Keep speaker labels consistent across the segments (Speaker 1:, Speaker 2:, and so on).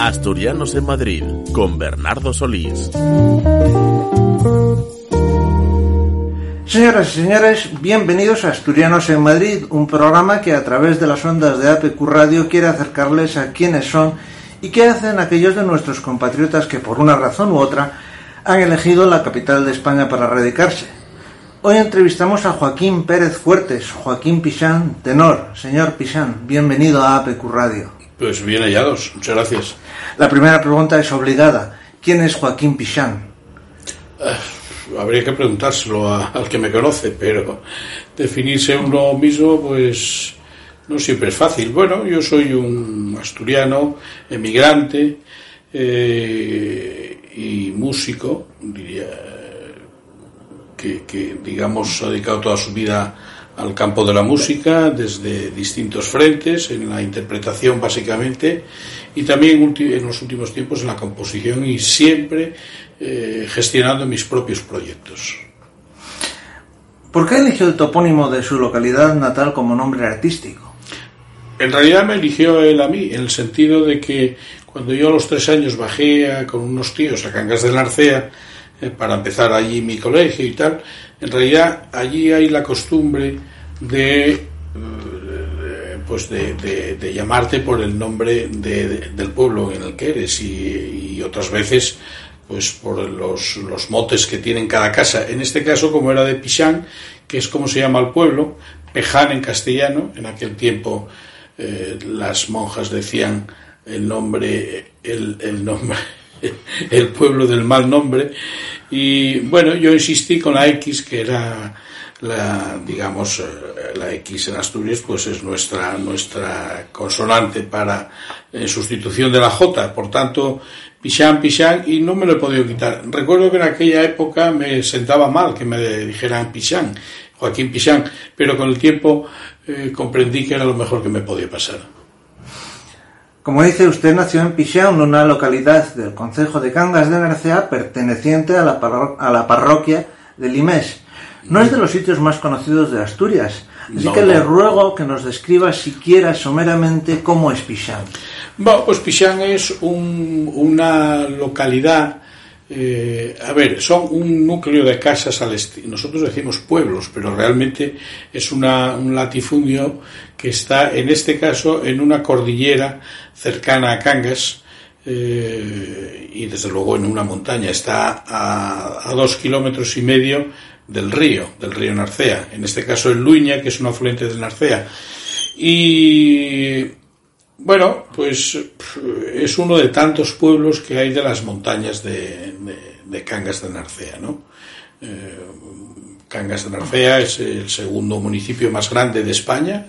Speaker 1: Asturianos en Madrid con Bernardo Solís.
Speaker 2: Señoras y señores, bienvenidos a Asturianos en Madrid, un programa que a través de las ondas de APQ Radio quiere acercarles a quiénes son y qué hacen aquellos de nuestros compatriotas que por una razón u otra han elegido la capital de España para radicarse. Hoy entrevistamos a Joaquín Pérez Fuertes, Joaquín Pichán, tenor. Señor Pichán, bienvenido a APQ Radio.
Speaker 3: Pues bien hallados, muchas gracias.
Speaker 2: La primera pregunta es obligada. ¿Quién es Joaquín Pichán?
Speaker 3: habría que preguntárselo a, al que me conoce, pero definirse uno mismo, pues no siempre es fácil. Bueno, yo soy un asturiano, emigrante eh, y músico, diría, que, que, digamos ha dedicado toda su vida al campo de la música desde distintos frentes, en la interpretación básicamente, y también en los últimos tiempos en la composición y siempre eh, gestionando mis propios proyectos.
Speaker 2: ¿Por qué eligió el topónimo de su localidad natal como nombre artístico?
Speaker 3: En realidad me eligió él a mí, en el sentido de que cuando yo a los tres años bajé a, con unos tíos a Cangas de Narcea eh, para empezar allí mi colegio y tal, en realidad allí hay la costumbre de pues de, de, llamarte por el nombre de, del pueblo en el que eres y, y otras veces pues por los, los, motes que tienen cada casa. En este caso, como era de Pichán, que es como se llama el pueblo, Peján en castellano, en aquel tiempo eh, las monjas decían el nombre, el, el nombre, el pueblo del mal nombre, y bueno, yo insistí con la X, que era la, digamos, eh, la X en Asturias, pues es nuestra, nuestra consonante para, en sustitución de la J. Por tanto, Pichán, Pichán, y no me lo he podido quitar. Recuerdo que en aquella época me sentaba mal que me dijeran Pichán, Joaquín Pichán, pero con el tiempo eh, comprendí que era lo mejor que me podía pasar.
Speaker 2: Como dice usted, nació en Pichán, una localidad del concejo de Cangas de Narcea perteneciente a la, a la parroquia de Limés. No es de los sitios más conocidos de Asturias, así no, que no. le ruego que nos describa siquiera someramente cómo es Pichán.
Speaker 3: Bueno, pues Pichán es un, una localidad, eh, a ver, son un núcleo de casas al estilo, nosotros decimos pueblos, pero realmente es una, un latifundio que está, en este caso, en una cordillera cercana a Cangas, eh, y desde luego en una montaña, está a, a dos kilómetros y medio del río, del río Narcea, en este caso el Luña, que es un afluente del Narcea. Y bueno, pues es uno de tantos pueblos que hay de las montañas de, Cangas de Narcea, ¿no? Eh, Cangas de Narcea es el segundo municipio más grande de España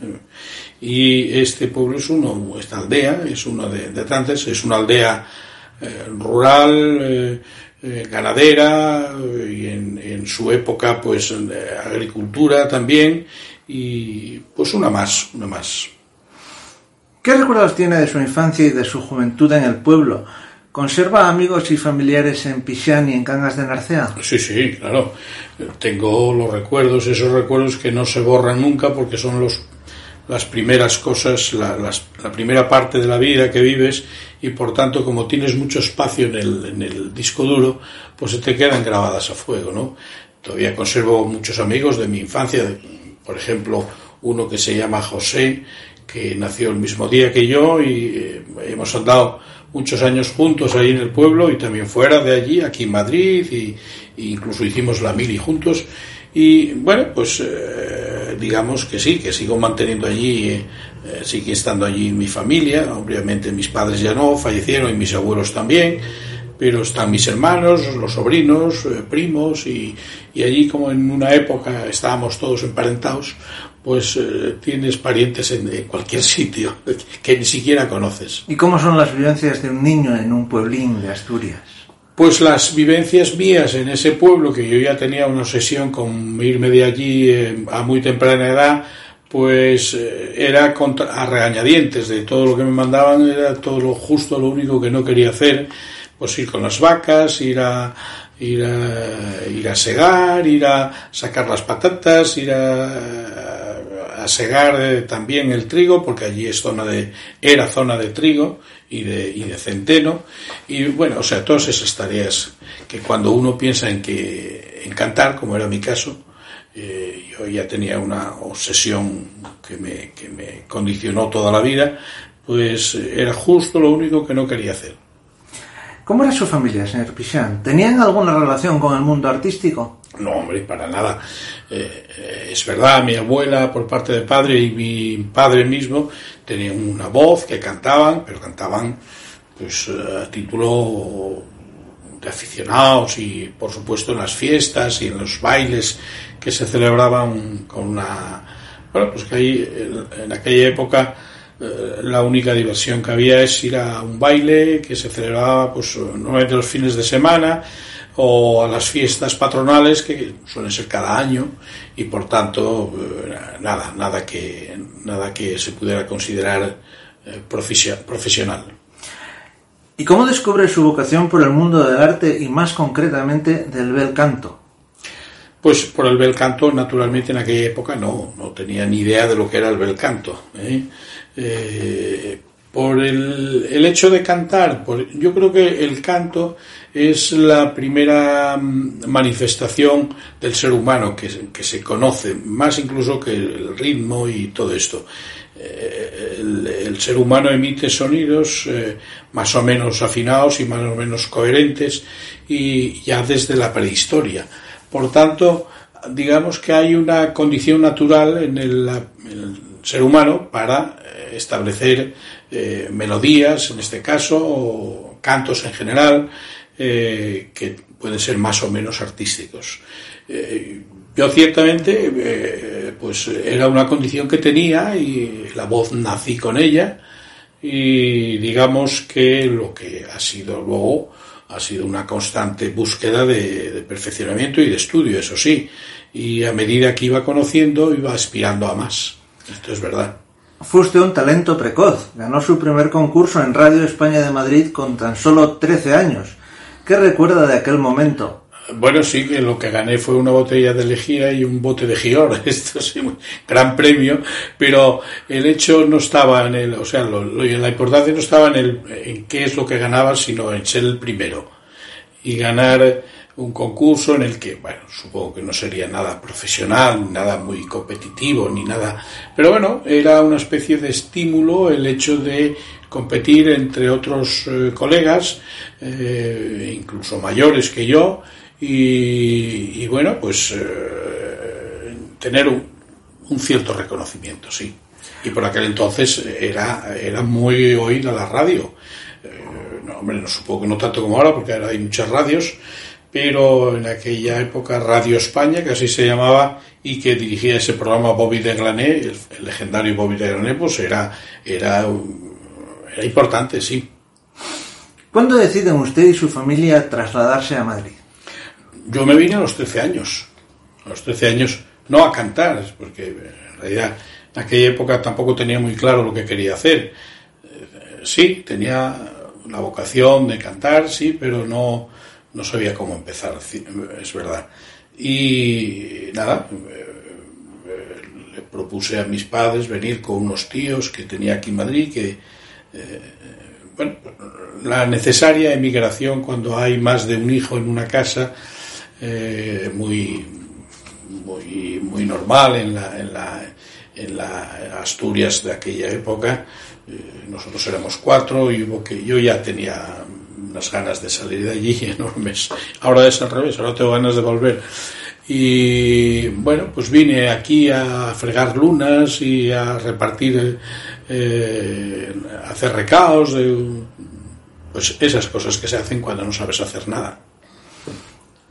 Speaker 3: y este pueblo es uno, esta aldea es una de, de tantas, es una aldea eh, rural, eh, eh, ganadera y en, en, su época pues agricultura también y pues una más, una más.
Speaker 2: ¿Qué recuerdos tiene de su infancia y de su juventud en el pueblo? ¿Conserva amigos y familiares en Pichán y en Cangas de Narcea?
Speaker 3: Sí, sí, claro. Tengo los recuerdos, esos recuerdos que no se borran nunca porque son los, las primeras cosas, la, la primera parte de la vida que vives y por tanto como tienes mucho espacio en el, en el disco duro, pues se te quedan grabadas a fuego, ¿no? Todavía conservo muchos amigos de mi infancia, por ejemplo, uno que se llama José, que nació el mismo día que yo y eh, hemos andado muchos años juntos ahí en el pueblo y también fuera de allí, aquí en Madrid, y, e incluso hicimos la mili juntos. Y bueno, pues eh, digamos que sí, que sigo manteniendo allí, eh, sigue estando allí mi familia, obviamente mis padres ya no, fallecieron y mis abuelos también, pero están mis hermanos, los sobrinos, eh, primos, y, y allí como en una época estábamos todos emparentados, pues tienes parientes en, en, cualquier sitio que ni siquiera conoces.
Speaker 2: ¿Y cómo son las vivencias de un niño en un pueblín de Asturias?
Speaker 3: Pues las vivencias mías en ese pueblo, que yo ya tenía una obsesión con irme de allí eh, a muy temprana edad, pues eh, era contra, a regañadientes. De todo lo que me mandaban, era todo lo justo, lo único que no quería hacer, pues ir con las vacas, ir a, ir a, ir a segar, ir a sacar las patatas, ir a, a segar eh, también el trigo, porque allí es zona de, era zona de trigo y de, y de centeno, y bueno, o sea, todas esas tareas que cuando uno piensa en que, en cantar, como era mi caso, eh, yo ya tenía una obsesión que me, que me condicionó toda la vida, pues era justo lo único que no quería hacer.
Speaker 2: ¿Cómo era su familia, señor Pichán? ¿Tenían alguna relación con el mundo artístico?
Speaker 3: No, hombre, para nada. Eh, es verdad, mi abuela por parte de padre y mi padre mismo tenían una voz que cantaban, pero cantaban pues a título de aficionados y por supuesto en las fiestas y en los bailes que se celebraban con una bueno pues que ahí en aquella época eh, la única diversión que había es ir a un baile que se celebraba pues normalmente los fines de semana o a las fiestas patronales que suelen ser cada año y por tanto eh, nada nada que nada que se pudiera considerar eh, profesional
Speaker 2: ¿Y cómo descubre su vocación por el mundo del arte y más concretamente del bel canto?
Speaker 3: Pues por el bel canto, naturalmente en aquella época no, no tenía ni idea de lo que era el bel canto. ¿eh? Eh, por el, el, hecho de cantar, yo creo que el canto es la primera manifestación del ser humano que, que se conoce, más incluso que el ritmo y todo esto. Eh, el, ser humano emite sonidos eh, más o menos afinados y más o menos coherentes y ya desde la prehistoria. Por tanto, digamos que hay una condición natural en el, ser humano para establecer eh, melodías, en este caso, o cantos en general, eh, que pueden ser más o menos artísticos. yo ciertamente, pues era una condición que tenía y la voz nací con ella y digamos que lo que ha sido luego ha sido una constante búsqueda de, perfeccionamiento y de estudio, eso sí, y a medida que iba conociendo iba aspirando a más. Esto es verdad.
Speaker 2: Fue usted un talento precoz. Ganó su primer concurso en Radio España de Madrid con tan solo 13 años. ¿Qué recuerda de aquel momento?
Speaker 3: Bueno, sí, que lo que gané fue una botella de lejía y un bote de Gior. Esto es un gran premio, pero el hecho no estaba en el, o sea, lo, lo, la importancia no estaba en el, en qué es lo que ganaba, sino en ser el primero. Y ganar un concurso en el que, bueno, supongo que no sería nada profesional, nada muy competitivo, ni nada, pero bueno, era una especie de estímulo el hecho de competir entre otros eh, colegas, eh, incluso mayores que yo, y, bueno, pues eh, tener un, un, cierto reconocimiento, sí. Y por aquel entonces era, era muy oída la radio. Hombre, no supongo que no tanto como ahora, porque ahora hay muchas radios, pero en aquella época Radio España, que así se llamaba, y que dirigía ese programa Bobby de Grané, el, el legendario Bobby de Grané, pues era, era, era importante, sí.
Speaker 2: ¿Cuándo deciden usted y su familia trasladarse a Madrid?
Speaker 3: Yo me vine a los 13 años. A los 13 años, no a cantar, porque en realidad en aquella época tampoco tenía muy claro lo que quería hacer. Sí, tenía la vocación de cantar, sí, pero no, no sabía cómo empezar, es verdad. Y nada, le propuse a mis padres venir con unos tíos que tenía aquí en Madrid, que, eh, bueno, la necesaria emigración cuando hay más de un hijo en una casa, eh, muy, muy, muy normal en la, en la, en la Asturias de aquella época. Eh, nosotros éramos cuatro y hubo que yo ya tenía unas ganas de salir de allí enormes. Ahora es al revés, ahora tengo ganas de volver. Y bueno, pues vine aquí a fregar lunas y a repartir, eh, hacer recaos, de, pues esas cosas que se hacen cuando no sabes hacer nada.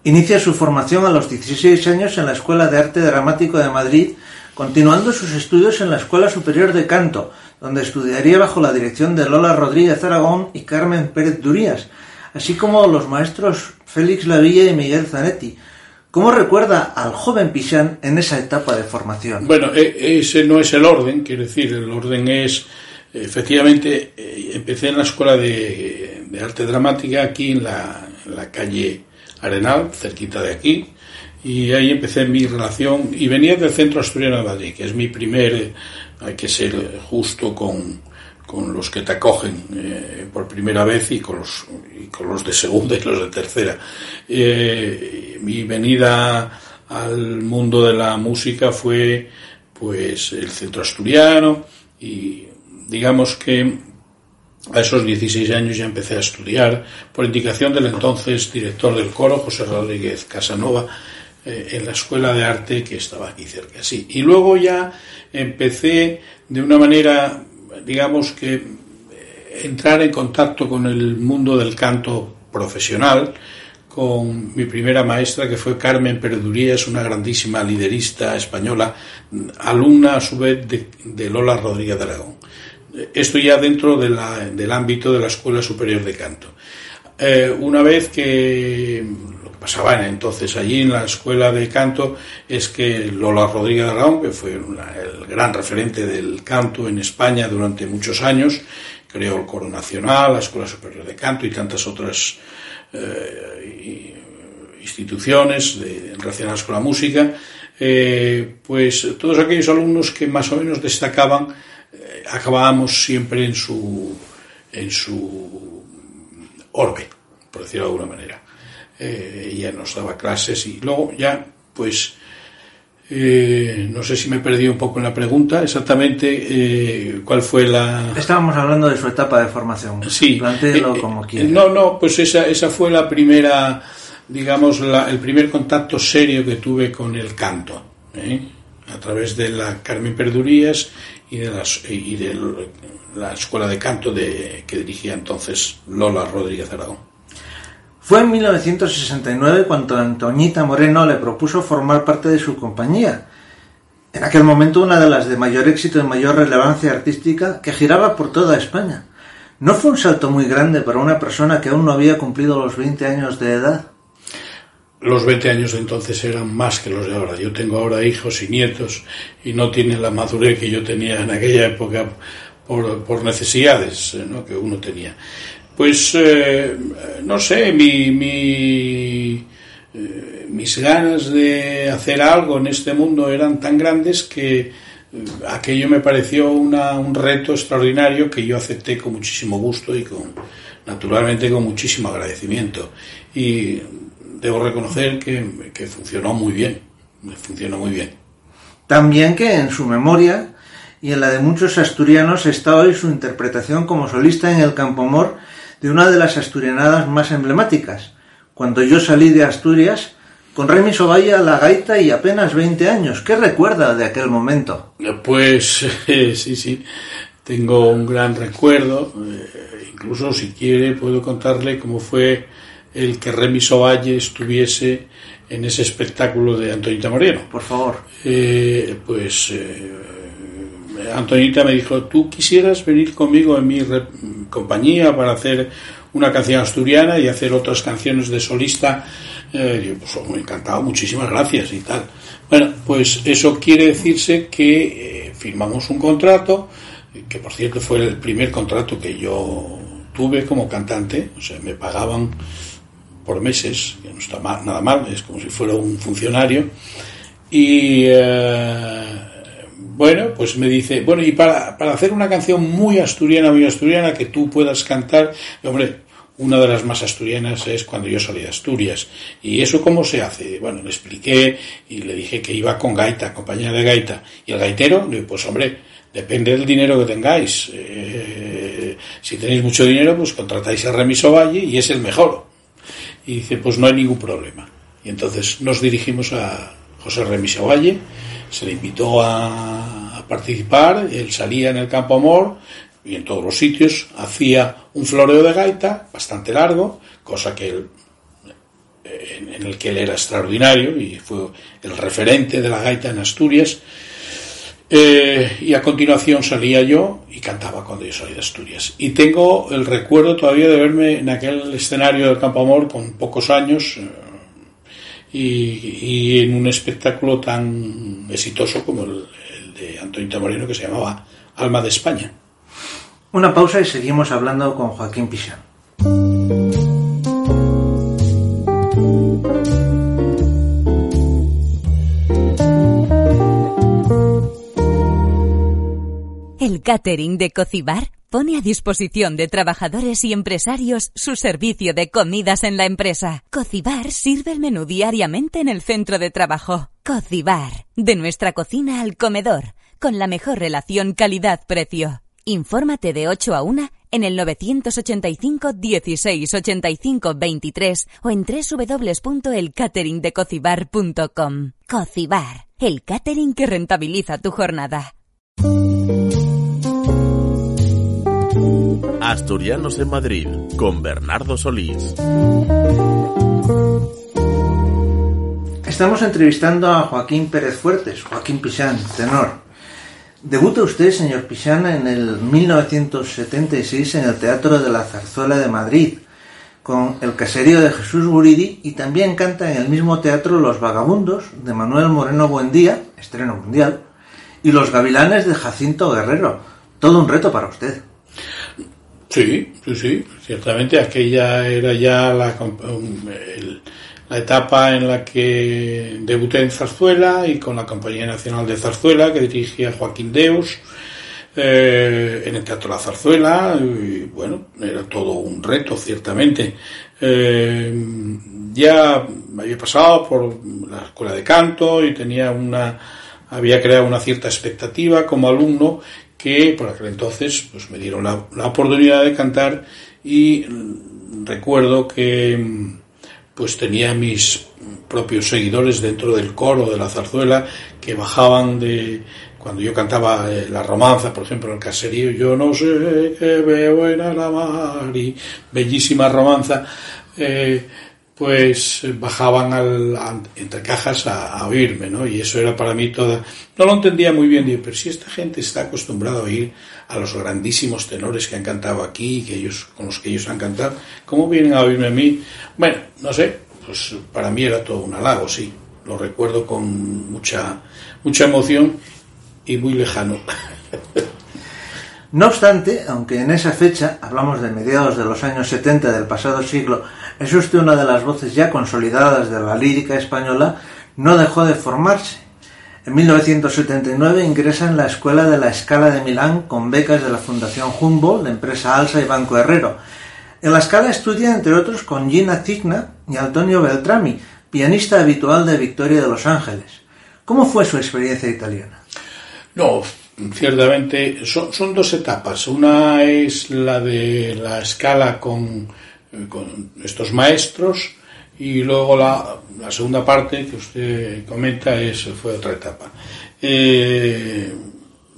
Speaker 2: Inicia su formación a los 16 años en la Escuela de Arte Dramático de Madrid continuando sus estudios en la Escuela Superior de Canto, donde estudiaría bajo la dirección de Lola Rodríguez Aragón y Carmen Pérez Durías, así como los maestros Félix Lavilla y Miguel Zanetti. ¿Cómo recuerda al joven Pichán en esa etapa de formación?
Speaker 3: Bueno, e, ese no es el orden, quiero decir, el orden es, efectivamente, eh, empecé en la Escuela de, Arte Dramática aquí en la, en la calle Arenal, cerquita de aquí, y ahí empecé mi relación y venía del Centro Asturiano de Madrid, que es mi primer, hay que ser justo con, con los que te acogen eh, por primera vez y con, los, y con los de segunda y los de tercera. Eh, mi venida al mundo de la música fue pues el Centro Asturiano y digamos que a esos 16 años ya empecé a estudiar por indicación del entonces director del coro, José Rodríguez Casanova, eh, en la escuela de arte que estaba aquí cerca. Sí. Y luego ya empecé de una manera, digamos que, eh, entrar en contacto con el mundo del canto profesional, con mi primera maestra que fue Carmen Perdurías, una grandísima liderista española, alumna a su vez de, Lola Rodríguez de Aragón. Esto ya dentro del ámbito de la Escuela Superior de Canto. Eh, una vez que pasaba entonces allí en la escuela de canto es que Lola Rodríguez Aragón, que fue el gran referente del canto en España durante muchos años, creó el Coro Nacional, la Escuela Superior de Canto y tantas otras eh, instituciones relacionadas con la música, eh, pues todos aquellos alumnos que más o menos destacaban, eh, acabábamos siempre en su, en su orbe, por decirlo de alguna manera eh, ella nos daba clases y luego ya, pues, eh, no sé si me perdí un poco en la pregunta, exactamente eh, cuál fue la...
Speaker 2: Estábamos hablando de su etapa de formación.
Speaker 3: Sí.
Speaker 2: Plantéelo eh, como quiera.
Speaker 3: No, no, pues esa, esa fue la primera, digamos, la, el primer contacto serio que tuve con el canto, a través de la Carmen Perdurías y de, las, y de la escuela de canto de, que dirigía entonces Lola Rodríguez Aragón.
Speaker 2: Fue en 1969 cuando Antoñita Moreno le propuso formar parte de su compañía. En aquel momento una de las de mayor éxito y mayor relevancia artística que giraba por toda España. ¿No fue un salto muy grande para una persona que aún no había cumplido los 20 años de edad?
Speaker 3: Los 20 años entonces eran más que los de ahora. Yo tengo ahora hijos y nietos y no tienen la madurez que yo tenía en aquella época por, necesidades que uno tenía pues eh, no sé, eh, mis ganas de hacer algo en este mundo eran tan grandes que eh, aquello me pareció un reto extraordinario que yo acepté con muchísimo gusto y con naturalmente con muchísimo agradecimiento. Y debo reconocer que, funcionó muy bien, funcionó muy bien.
Speaker 2: También que en su memoria y en la de muchos asturianos está hoy su interpretación como solista en el Campo Mor de una de las asturianadas más emblemáticas. Cuando yo salí de Asturias, con Remy Sobaya a la gaita y apenas 20 años. ¿Qué recuerda de aquel momento?
Speaker 3: Pues sí, sí, tengo un gran recuerdo. Eh, incluso si quiere puedo contarle cómo fue el que Remy Soballe estuviese en ese espectáculo de Antonita Moreno.
Speaker 2: Por favor.
Speaker 3: Eh, pues eh, Antonita me dijo, ¿tú quisieras venir conmigo en mi compañía para hacer una canción asturiana y hacer otras canciones de solista? Eh, yo, pues, me encantado, muchísimas gracias y tal. Bueno, pues eso quiere decirse que eh, firmamos un contrato, que por cierto fue el primer contrato que yo tuve como cantante, o sea, me pagaban por meses, que no está nada mal, es como si fuera un funcionario, y... Eh, bueno, pues me dice, bueno, y para, para hacer una canción muy asturiana, muy asturiana, que tú puedas cantar, hombre, una de las más asturianas es cuando yo salí de Asturias. ¿Y eso cómo se hace? Bueno, le expliqué y le dije que iba con gaita, compañía de gaita. Y el gaitero, pues hombre, depende del dinero que tengáis. Eh, si tenéis mucho dinero, pues contratáis a Remiso Valle y es el mejor. Y dice, pues no hay ningún problema. Y entonces nos dirigimos a José Remiso Valle se le invitó a, participar, él salía en el Campo Amor y en todos los sitios, hacía un floreo de gaita bastante largo, cosa que él, en, el que él era extraordinario y fue el referente de la gaita en Asturias. Eh, y a continuación salía yo y cantaba cuando yo salía de Asturias. Y tengo el recuerdo todavía de verme en aquel escenario del Campo Amor con pocos años eh, y, en un espectáculo tan exitoso como el de Antonio Tamarino que se llamaba Alma de España.
Speaker 2: Una pausa y seguimos hablando con Joaquín Pichán.
Speaker 4: El catering de Cocibar pone a disposición de trabajadores y empresarios su servicio de comidas en la empresa. Cocibar sirve el menú diariamente en el centro de trabajo. Cocibar, de nuestra cocina al comedor, con la mejor relación calidad-precio. Infórmate de 8 a 1 en el 985 16 85 23 o en www.elcateringdecocibar.com. Cocibar, el catering que rentabiliza tu jornada.
Speaker 1: Asturianos en Madrid con Bernardo Solís.
Speaker 2: Estamos entrevistando a Joaquín Pérez Fuertes, Joaquín Pichán, tenor. Debuta usted, señor Pichán, en el 1976 en el Teatro de la Zarzuela de Madrid, con El Caserío de Jesús Guridi, y también canta en el mismo teatro Los Vagabundos, de Manuel Moreno Buendía, estreno mundial, y Los Gavilanes de Jacinto Guerrero. Todo un reto para usted.
Speaker 3: Sí, sí, sí, ciertamente aquella era ya la, la etapa en la que debuté en Zarzuela y con la Compañía Nacional de Zarzuela que dirigía Joaquín Deus eh, en el Teatro La Zarzuela y bueno, era todo un reto ciertamente. Eh, ya había pasado por la escuela de canto y tenía una había creado una cierta expectativa como alumno que por aquel entonces pues me dieron la, oportunidad de cantar y recuerdo que pues tenía mis propios seguidores dentro del coro de la zarzuela que bajaban de cuando yo cantaba eh, la romanza, por ejemplo, el caserío, yo no sé qué veo en la mar y bellísima romanza, eh, pues bajaban al, entre cajas a, oírme, ¿no? Y eso era para mí toda... No lo entendía muy bien, digo, pero si esta gente está acostumbrada a oír a los grandísimos tenores que han cantado aquí, que ellos, con los que ellos han cantado, ¿cómo vienen a oírme a mí? Bueno, no sé, pues para mí era todo un halago, sí. Lo recuerdo con mucha, mucha emoción y muy lejano.
Speaker 2: No obstante, aunque en esa fecha, hablamos de mediados de los años 70 del pasado siglo, es usted una de las voces ya consolidadas de la lírica española, no dejó de formarse. En 1979 ingresa en la Escuela de la Escala de Milán con becas de la Fundación Humboldt, la empresa Alsa y Banco Herrero. En la Escala estudia, entre otros, con Gina Cigna y Antonio Beltrami, pianista habitual de Victoria de Los Ángeles. ¿Cómo fue su experiencia italiana?
Speaker 3: No, ciertamente son, dos etapas. Una es la de la escala con, con estos maestros y luego la, segunda parte que usted comenta es, fue otra etapa. Eh,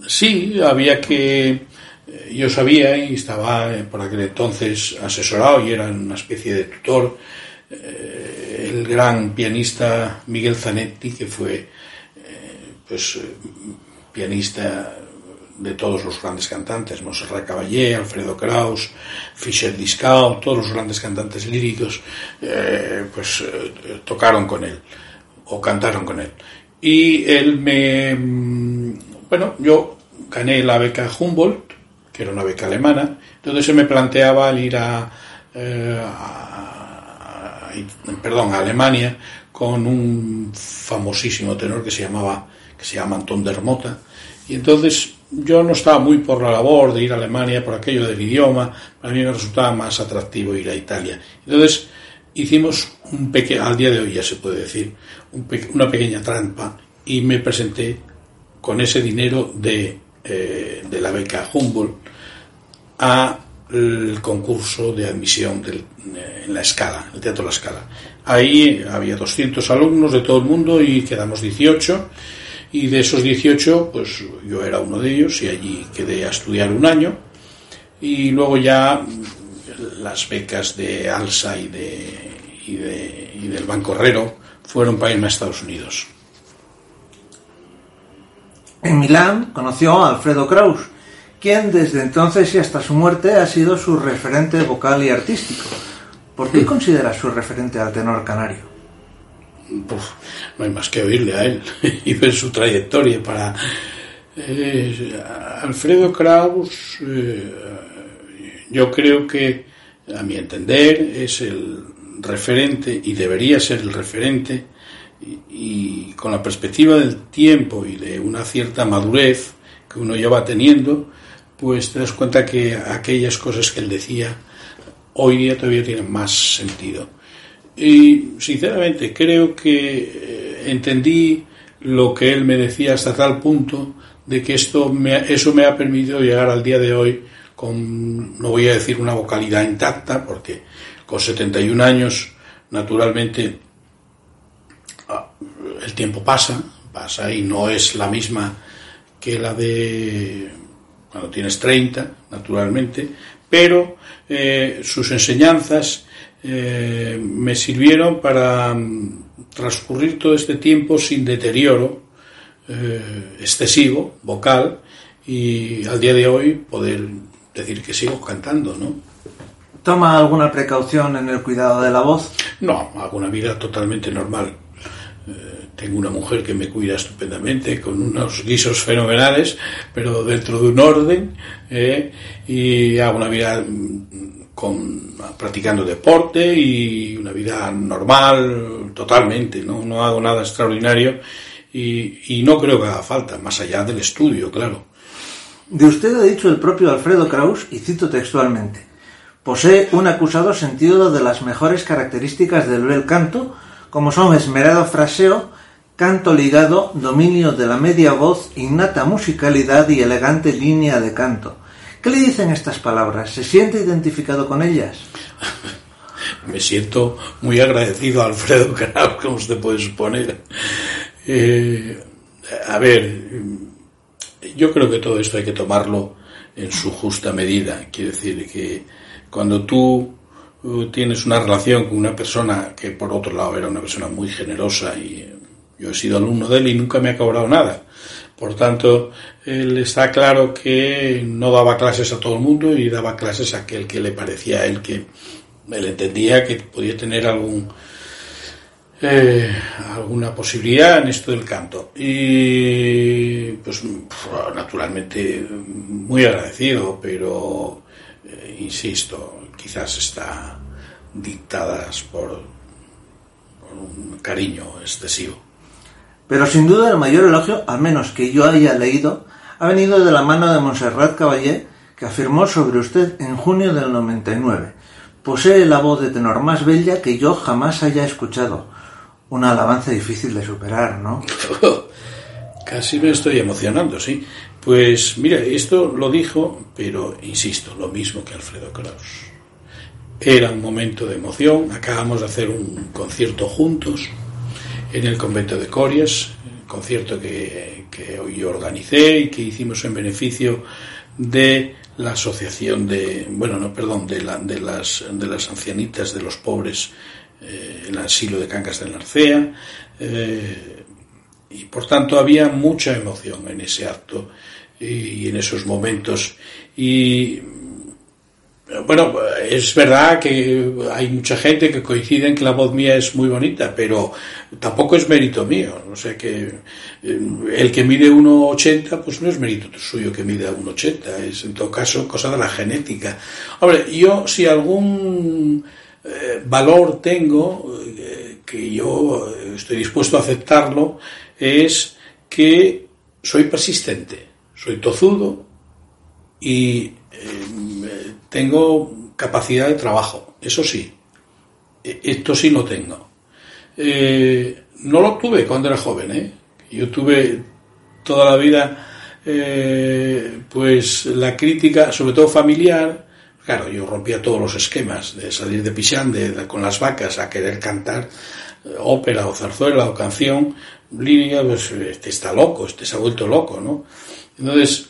Speaker 3: sí, había que... Eh, yo sabía y estaba por aquel entonces asesorado y era una especie de tutor eh, el gran pianista Miguel Zanetti, que fue pues pianista de todos los grandes cantantes, Monserrat Caballé, Alfredo Kraus, Fischer Discao, todos los grandes cantantes líricos, eh, pues eh, tocaron con él o cantaron con él. Y él me, mm, bueno, yo gané la beca Humboldt, que era una beca alemana, entonces se me planteaba el ir a, eh, perdón, a Alemania con un famosísimo tenor que se llamaba que se llama Anton Dermota. Y entonces yo no estaba muy por la labor de ir a Alemania por aquello del idioma, para mí me resultaba más atractivo ir a Italia. Entonces hicimos un pequeño, al día de hoy ya se puede decir, una pequeña trampa y me presenté con ese dinero de, eh, de la beca Humboldt al concurso de admisión del, eh, en la escala, el Teatro La Escala. Ahí había 200 alumnos de todo el mundo y quedamos 18 y de esos 18, pues yo era uno de ellos y allí quedé a estudiar un año. Y luego ya las becas de ALSA y, de, y, de, y del Banco Herrero fueron para irme a Estados Unidos.
Speaker 2: En Milán conoció a Alfredo Kraus, quien desde entonces y hasta su muerte ha sido su referente vocal y artístico. ¿Por qué considera su referente al tenor canario?
Speaker 3: No hay más que oírle a él y ver su trayectoria para... Eh, Alfredo Kraus, eh, yo creo que, a mi entender, es el referente y debería ser el referente y, con la perspectiva del tiempo y de una cierta madurez que uno ya va teniendo, pues te das cuenta que aquellas cosas que él decía hoy día todavía tienen más sentido. Y sinceramente creo que eh, entendí lo que él me decía hasta tal punto de que esto me, eso me ha permitido llegar al día de hoy con, no voy a decir una vocalidad intacta, porque con 71 años, naturalmente, ah, el tiempo pasa, pasa y no es la misma que la de cuando tienes 30, naturalmente, pero eh, sus enseñanzas eh, me sirvieron para mm, transcurrir todo este tiempo sin deterioro eh, excesivo, vocal, y al día de hoy poder decir que sigo cantando, ¿no?
Speaker 2: ¿Toma alguna precaución en el cuidado de la voz?
Speaker 3: No, hago una vida totalmente normal. Eh, tengo una mujer que me cuida estupendamente, con unos guisos fenomenales, pero dentro de un orden, y hago una vida mm, con, practicando deporte y una vida normal totalmente, no, no hago nada extraordinario y, y, no creo que haga falta, más allá del estudio, claro.
Speaker 2: De usted ha dicho el propio Alfredo Kraus, y cito textualmente, posee un acusado sentido de las mejores características del bel canto, como son esmerado fraseo, canto ligado, dominio de la media voz, innata musicalidad y elegante línea de canto ¿Qué le dicen estas palabras? ¿Se siente identificado con ellas?
Speaker 3: Me siento muy agradecido a Alfredo Kraus, como usted puede suponer. Eh, a ver, yo creo que todo esto hay que tomarlo en su justa medida. Quiere decir que cuando tú uh, tienes una relación con una persona que por otro lado era una persona muy generosa y yo he sido alumno de él y nunca me ha cobrado nada. Por tanto, él está claro que no daba clases a todo el mundo y daba clases a aquel que le parecía a él que él entendía que podía tener algún eh, alguna posibilidad en esto del canto. Y pues naturalmente muy agradecido, pero eh, insisto, quizás está dictadas por, por un cariño excesivo.
Speaker 2: Pero sin duda el mayor elogio, al menos que yo haya leído, ha venido de la mano de Montserrat Caballé, que afirmó sobre usted en junio del 99. Posee la voz de tenor más bella que yo jamás haya escuchado. Una alabanza difícil de superar, ¿no?
Speaker 3: Casi me estoy emocionando, sí. Pues mira, esto lo dijo, pero insisto, lo mismo que Alfredo Kraus. Era un momento de emoción, acabamos de hacer un concierto juntos, en el convento de Corias, concierto que, que hoy organicé y que hicimos en beneficio de la asociación de, bueno, no, perdón, de, la, de, las, de las ancianitas de los pobres, eh, el asilo de Cancas de Narcea, eh, y por tanto había mucha emoción en ese acto y, y en esos momentos. Y bueno, es verdad que hay mucha gente que coincide en que la voz mía es muy bonita, pero tampoco es mérito mío. O sea que eh, el que mide 1,80, pues no es mérito suyo que mida 1,80. Es en todo caso cosa de la genética. Hombre, yo si algún eh, valor tengo, eh, que yo estoy dispuesto a aceptarlo, es que soy persistente, soy tozudo y tengo capacidad de trabajo, eso sí. E, esto sí lo tengo. Eh, no lo tuve cuando era joven, ¿eh? Yo tuve toda la vida, eh, pues la crítica, sobre todo familiar. Claro, yo rompía todos los esquemas de salir de Pichán de, con las vacas a querer cantar ópera o zarzuela o canción lírica, pues este está loco, este se ha vuelto loco, ¿no? Entonces,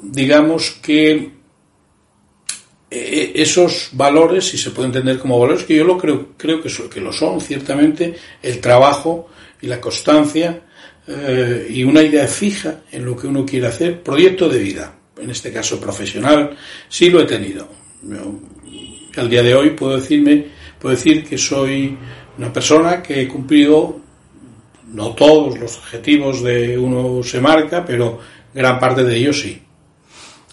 Speaker 3: digamos que eh, esos valores, si se puede entender como valores, que yo lo creo, creo que, que lo son, ciertamente, el trabajo y la constancia eh, y una idea fija en lo que uno quiere hacer, proyecto de vida, en este caso profesional, sí lo he tenido. al día de hoy puedo decirme, puedo decir que soy una persona que he cumplido no todos los objetivos de uno se marca, pero gran parte de ellos sí.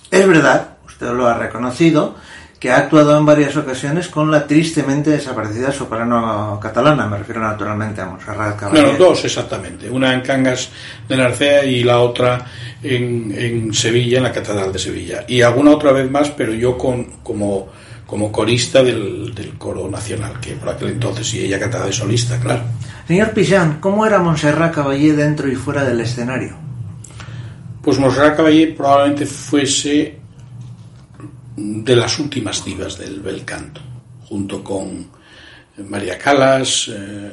Speaker 2: Es verdad, usted lo ha reconocido, que ha actuado en varias ocasiones con la tristemente desaparecida soprano catalana, me refiero naturalmente a Monserrat Caballé.
Speaker 3: No, dos exactamente, una en Cangas de Narcea y la otra en, en, Sevilla, en la Catedral de Sevilla. Y alguna otra vez más, pero yo con, como, como corista del, del coro nacional, que por aquel entonces, y ella cantaba de solista, claro.
Speaker 2: Señor Piján, ¿cómo era Montserrat Caballé dentro y fuera del escenario?
Speaker 3: Pues Montserrat Caballé probablemente fuese de las últimas divas del bel canto, junto con María Calas, eh,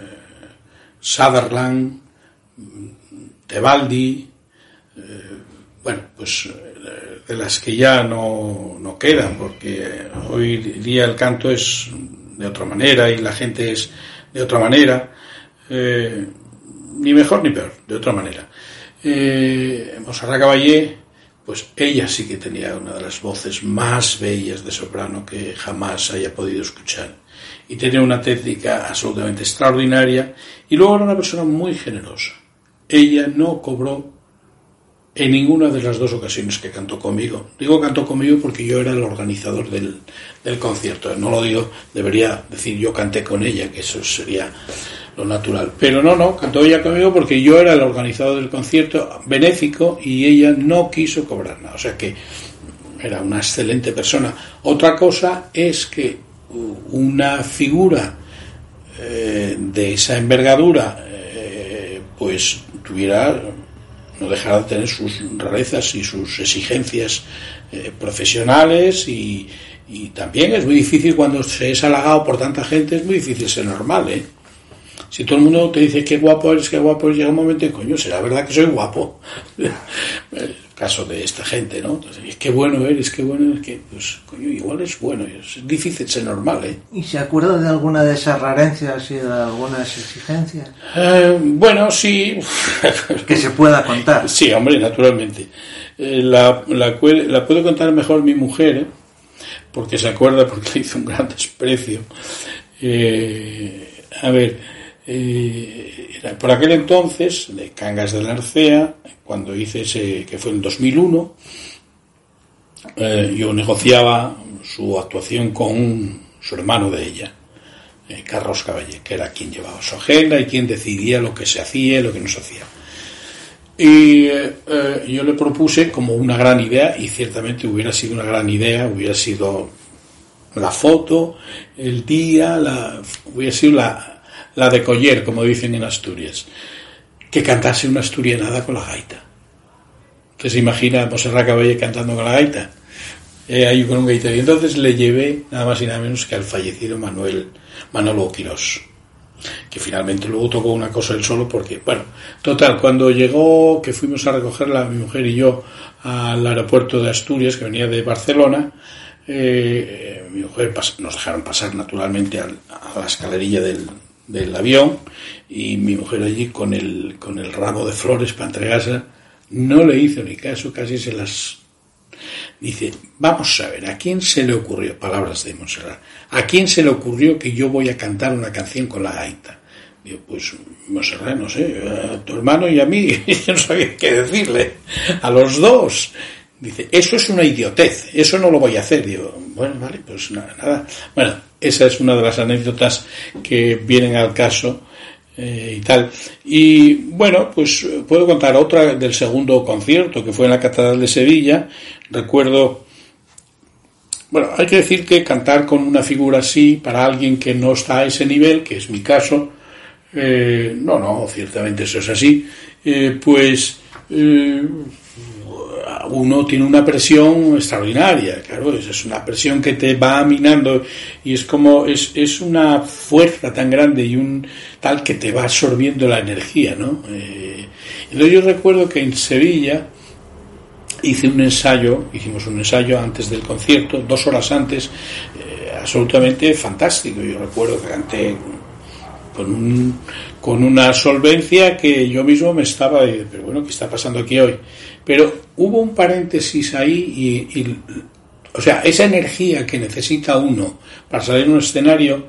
Speaker 3: Sutherland, Tebaldi, eh, bueno, pues eh, de las que ya no, no, quedan, porque hoy día el canto es de otra manera y la gente es de otra manera, eh, ni mejor ni peor, de otra manera. Eh, Caballé pues ella sí que tenía una de las voces más bellas de soprano que jamás haya podido escuchar. Y tenía una técnica absolutamente extraordinaria y luego era una persona muy generosa. Ella no cobró en ninguna de las dos ocasiones que cantó conmigo. Digo cantó conmigo porque yo era el organizador del, del concierto. No lo digo, debería decir yo canté con ella, que eso sería lo natural. Pero no, no, cantó ella conmigo porque yo era el organizador del concierto benéfico y ella no quiso cobrar nada. O sea que era una excelente persona. Otra cosa es que una figura eh, de esa envergadura eh, pues tuviera no dejara de tener sus rarezas y sus exigencias eh, profesionales y, y también es muy difícil cuando se es halagado por tanta gente, es muy difícil ser normal, ¿eh? Si todo el mundo te dice qué guapo eres, qué guapo eres, llega un momento en coño, será verdad que soy guapo. El caso de esta gente, ¿no? Entonces, qué bueno eres, qué bueno eres, que, pues, coño, igual es bueno, es difícil ser normal, ¿eh?
Speaker 2: ¿Y se acuerda de alguna de esas rarencias y de algunas exigencias?
Speaker 3: Eh, bueno, sí.
Speaker 2: que se pueda contar.
Speaker 3: Sí, hombre, naturalmente. Eh, la, la, la, puedo contar mejor mi mujer, ¿eh? porque se acuerda, porque le hizo un gran desprecio. Eh, a ver, eh, por aquel entonces, de Cangas de la Arcea, cuando hice ese, que fue en 2001, eh, yo negociaba su actuación con su hermano de ella, eh, Carlos Caballé, que era quien llevaba su agenda y quien decidía lo que se hacía y lo que no se hacía. Y yo le propuse como una gran idea, y ciertamente hubiera sido una gran idea, hubiera sido la foto, el día, la, hubiera sido la, la de Coller, como dicen en Asturias, que cantase una asturianada con la gaita. Que se imagina a Monserrat Caballé cantando con la gaita. Eh, ahí con un gaita. Y entonces le llevé nada más y nada menos que al fallecido Manuel Manolo Quirós que finalmente luego tocó una cosa él solo porque, bueno, total, cuando llegó, que fuimos a recogerla, mi mujer y yo, al aeropuerto de Asturias, que venía de Barcelona, eh, mi mujer nos dejaron pasar naturalmente a la escalerilla del, del avión y mi mujer allí con el, con el ramo de flores para entregarse, no le hizo ni caso, casi se las... Dice, vamos a ver, ¿a quién se le ocurrió, palabras de Montserrat, ¿a quién se le ocurrió que yo voy a cantar una canción con la gaita? Digo, pues Montserrat, no sé, a tu hermano y a mí, yo no sabía qué decirle, a los dos. Dice, eso es una idiotez, eso no lo voy a hacer. Digo, bueno, vale, pues nada, nada. Bueno, esa es una de las anécdotas que vienen al caso eh, y tal. Y bueno, pues puedo contar otra del segundo concierto que fue en la Catedral de Sevilla. Recuerdo, bueno, hay que decir que cantar con una figura así para alguien que no está a ese nivel, que es mi caso, eh, no, no, ciertamente eso es así, eh, pues uno tiene una presión extraordinaria, claro, es una presión que te va minando y es como, es, es una fuerza tan grande y un tal que te va absorbiendo la energía, ¿no? Eh, entonces yo recuerdo que en Sevilla hice un ensayo, hicimos un ensayo antes del concierto, dos horas antes, eh, absolutamente fantástico, yo recuerdo que canté con, un, con una solvencia que yo mismo me estaba, pero bueno, ¿qué está pasando aquí hoy? Pero hubo un paréntesis ahí y, o sea, esa energía que necesita uno para salir a un escenario,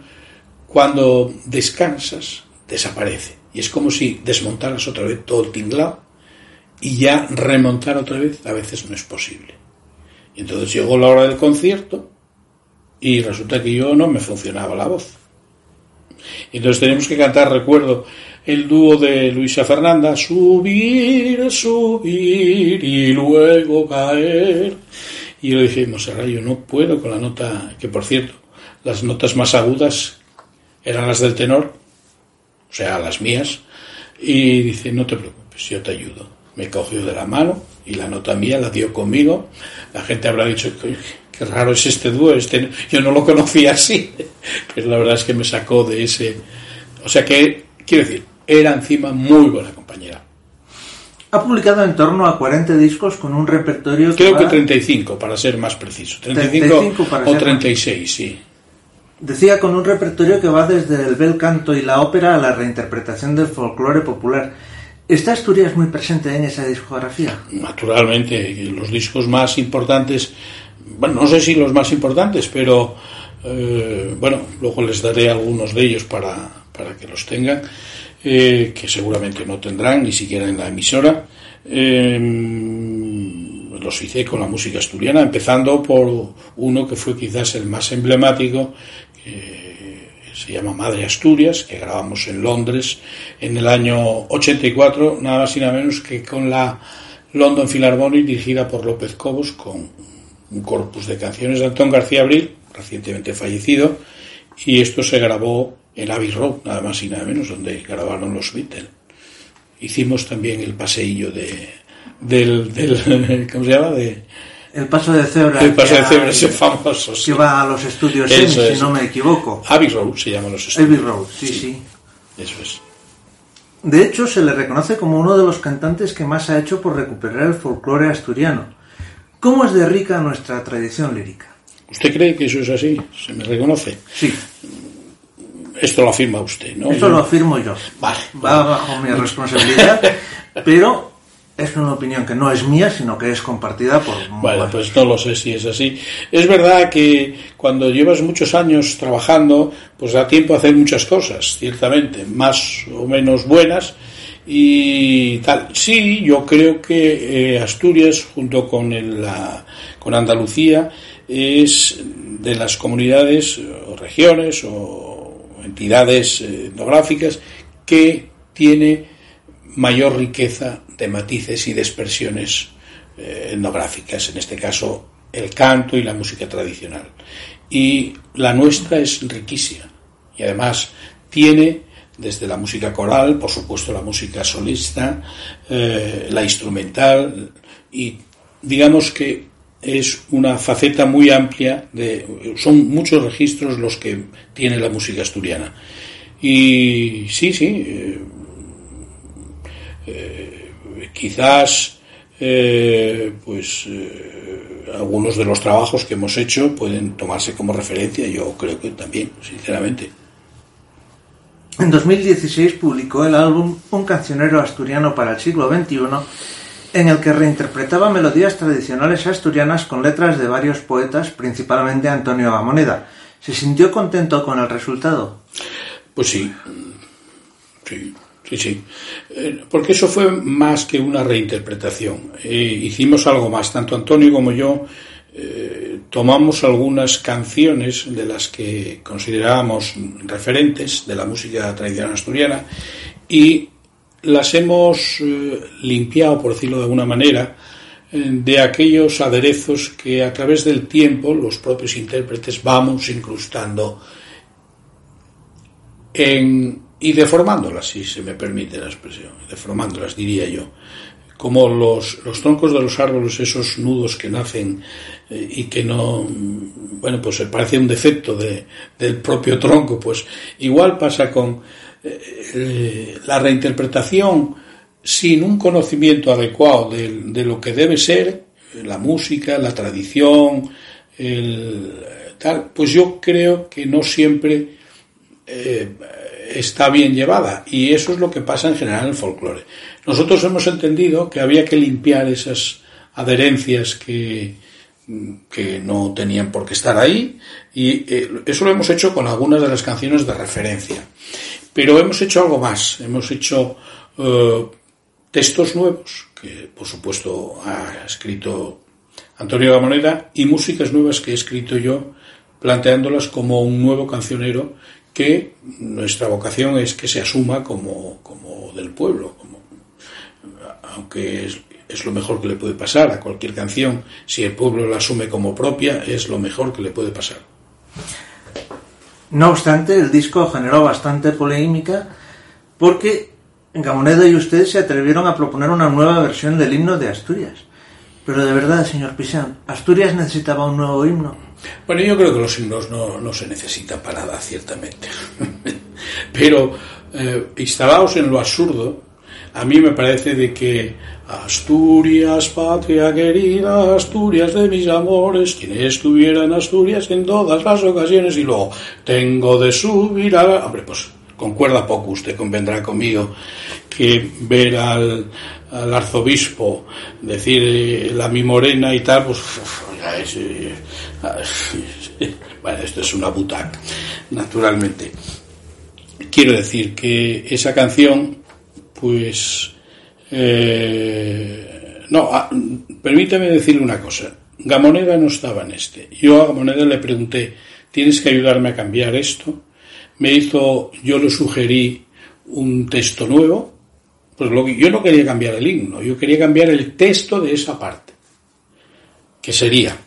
Speaker 3: cuando descansas, desaparece. Y es como si desmontaras otra vez todo el tinglado y ya remontar otra vez a veces no es posible. Y entonces llegó la hora del concierto y resulta que yo no me funcionaba la voz. Entonces tenemos que cantar, recuerdo, el dúo de Luisa Fernanda, subir, subir y luego caer. Y yo le dije, Monserrat, yo no puedo con la nota, que por cierto, las notas más agudas eran las del tenor, o sea, las mías, y dice, no te preocupes, yo te ayudo. Me cogió de la mano y la nota mía la dio conmigo. La gente habrá dicho, qué raro es este dúo, este, yo no lo conocía así, pero la verdad es que me sacó de ese... O sea que, quiero decir, era encima muy buena compañera.
Speaker 2: Ha publicado en torno a 40 discos con un repertorio...
Speaker 3: Creo que, 35, para ser más preciso. 35, o 36, sí.
Speaker 2: Decía con un repertorio que va desde el bel canto y la ópera a la reinterpretación del folclore popular. ¿Está Asturias muy presente en esa discografía?
Speaker 3: Naturalmente, los discos más importantes bueno, no sé si los más importantes, pero eh, bueno, luego les daré algunos de ellos para, para que los tengan, eh, que seguramente no tendrán ni siquiera en la emisora. Eh, los hice con la música asturiana, empezando por uno que fue quizás el más emblemático, que se llama Madre Asturias, que grabamos en Londres en el año 84, nada más y nada menos que con la London Philharmonic dirigida por López Cobos, con un corpus de canciones de Antón García Abril, recientemente fallecido, y esto se grabó en Abbey Road, nada más y nada menos, donde grabaron los Beatles. Hicimos también el paseillo de, del, del ¿cómo se llama? De,
Speaker 2: el paso de cebra.
Speaker 3: El paso de cebra, ese famoso.
Speaker 2: Que va a los estudios si no me equivoco.
Speaker 3: Abbey Road se llaman los estudios.
Speaker 2: Abbey Road, sí, sí.
Speaker 3: Eso es.
Speaker 2: De hecho, se le reconoce como uno de los cantantes que más ha hecho por recuperar el folclore asturiano. ¿Cómo es de rica nuestra tradición lírica?
Speaker 3: ¿Usted cree que eso es así? ¿Se me reconoce?
Speaker 2: Sí.
Speaker 3: Esto lo afirma usted, ¿no?
Speaker 2: Esto lo afirmo yo.
Speaker 3: Vale.
Speaker 2: Va bajo mi responsabilidad, pero es una opinión que no es mía, sino que es compartida por...
Speaker 3: Bueno, pues no lo sé si es así. Es verdad que cuando llevas muchos años trabajando, pues da tiempo a hacer muchas cosas, ciertamente, más o menos buenas, y tal. Sí, yo creo que eh, Asturias, junto con, la, con Andalucía, es de las comunidades o regiones o entidades eh, etnográficas que tiene mayor riqueza de matices y de expresiones eh, etnográficas, en este caso el canto y la música tradicional. Y la nuestra es riquísima y además tiene desde la música coral, por supuesto la música solista, eh, la instrumental y digamos que es una faceta muy amplia de son muchos registros los que tiene la música asturiana. Y sí sí eh, eh, quizás pues algunos de los trabajos que hemos hecho pueden tomarse como referencia yo creo que también sinceramente.
Speaker 2: En 2016 publicó el álbum Un cancionero asturiano para el siglo XXI, en el que reinterpretaba melodías tradicionales asturianas con letras de varios poetas, principalmente Antonio Gamoneda. ¿Se sintió contento con el resultado?
Speaker 3: Pues sí, sí, sí, sí. Eh, porque eso fue más que una reinterpretación. Eh, hicimos algo más, tanto Antonio como yo eh, tomamos algunas canciones de las que considerábamos referentes de la música tradicional asturiana y las hemos eh, limpiado, por decirlo de alguna manera, eh, de aquellos aderezos que a través del tiempo los propios intérpretes vamos incrustando y deformándolas, si se me permite la expresión, deformándolas diría yo. Como los, los troncos de los árboles, esos nudos que nacen eh, y que no, bueno, pues parece un defecto de, del propio tronco, pues igual pasa con la reinterpretación sin un conocimiento adecuado de, lo que debe ser la música, la tradición, tal, pues yo creo que no siempre está bien llevada y eso es lo que pasa en general en el folclore. Nosotros hemos entendido que había que limpiar esas adherencias que, que no tenían por qué estar ahí y eh, eso lo hemos hecho con algunas de las canciones de referencia. Pero hemos hecho algo más, hemos hecho eh, textos nuevos, que por supuesto ha escrito Antonio Gamoneda, y músicas nuevas que he escrito yo, planteándolas como un nuevo cancionero que nuestra vocación es que se asuma como, como del pueblo, aunque es lo mejor que le puede pasar a cualquier canción, si el pueblo la asume como propia, es lo mejor que le puede pasar.
Speaker 2: No obstante, el disco generó bastante polémica porque Gamoneda y usted se atrevieron a proponer una nueva versión del himno de Asturias. Pero de verdad, señor Pisán, ¿Asturias necesitaba un nuevo himno?
Speaker 3: Bueno, yo creo que los himnos no, no se necesitan para nada, ciertamente. Pero eh, instalados en lo absurdo, a mí me parece de que Asturias, patria querida, Asturias de mis amores, quien estuviera en Asturias en todas las ocasiones y luego tengo de subir a... Hombre, pues concuerda poco, usted convendrá conmigo que ver al, arzobispo decir eh, la mi morena y tal, pues es, eh, bueno, esto es una butaca, naturalmente. Quiero decir que esa canción pues eh, no, ah, permítame decirle una cosa. Gamoneda no estaba en este. Yo a Gamoneda le pregunté, ¿tienes que ayudarme a cambiar esto? Me hizo, yo le sugerí un texto nuevo. Pues yo no quería cambiar el himno, yo quería cambiar el texto de esa parte. Que sería,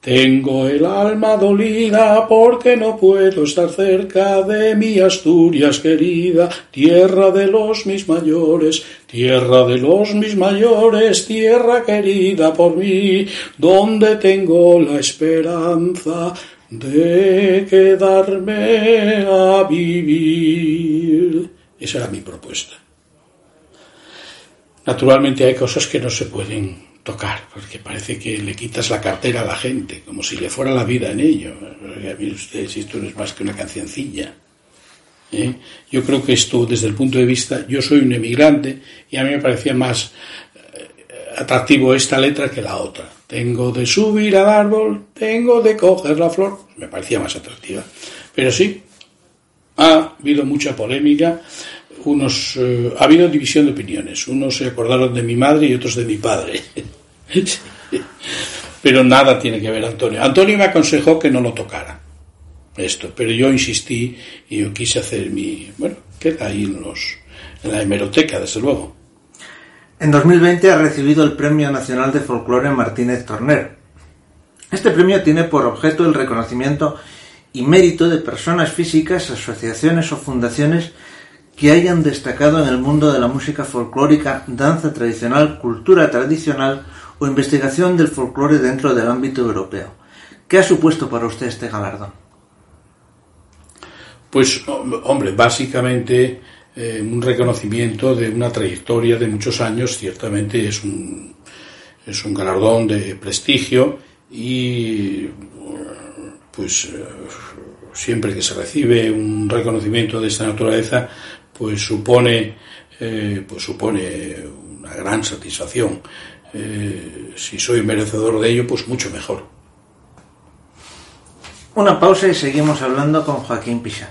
Speaker 3: tengo el alma dolida porque no puedo estar cerca de mi Asturias querida, tierra de los mis mayores, tierra de los mis mayores, tierra querida por mí, donde tengo la esperanza de quedarme a vivir. Esa era mi propuesta. Naturalmente hay cosas que no se pueden tocar, porque parece que le quitas la cartera a la gente, como si le fuera la vida en ello. Mire usted, si esto no es más que una cancioncilla. ¿eh? Yo creo que esto, desde el punto de vista, yo soy un emigrante y a mí me parecía más eh, atractivo esta letra que la otra. Tengo de subir al árbol, tengo de coger la flor, me parecía más atractiva. Pero sí, ha habido mucha polémica, unos eh, ha habido división de opiniones. Unos se acordaron de mi madre y otros de mi padre. pero nada tiene que ver Antonio. Antonio me aconsejó que no lo tocara esto, pero yo insistí y yo quise hacer mi, bueno, queda ahí en en la hemeroteca, desde luego.
Speaker 2: En 2020 ha recibido el Premio Nacional de Folclore Martínez Torner. Este premio tiene por objeto el reconocimiento y mérito de personas físicas, asociaciones o fundaciones que hayan destacado en el mundo de la música folclórica, danza tradicional, cultura tradicional o investigación del folclore dentro del ámbito europeo. ¿Qué ha supuesto para usted este galardón?
Speaker 3: Pues, hombre, básicamente eh, un reconocimiento de una trayectoria de muchos años, ciertamente es un, es un galardón de prestigio y pues eh, siempre que se recibe un reconocimiento de esta naturaleza, pues supone, eh, pues supone gran satisfacción. Eh, si soy merecedor de ello, pues mucho mejor.
Speaker 2: Una pausa y seguimos hablando con Joaquín Pisa.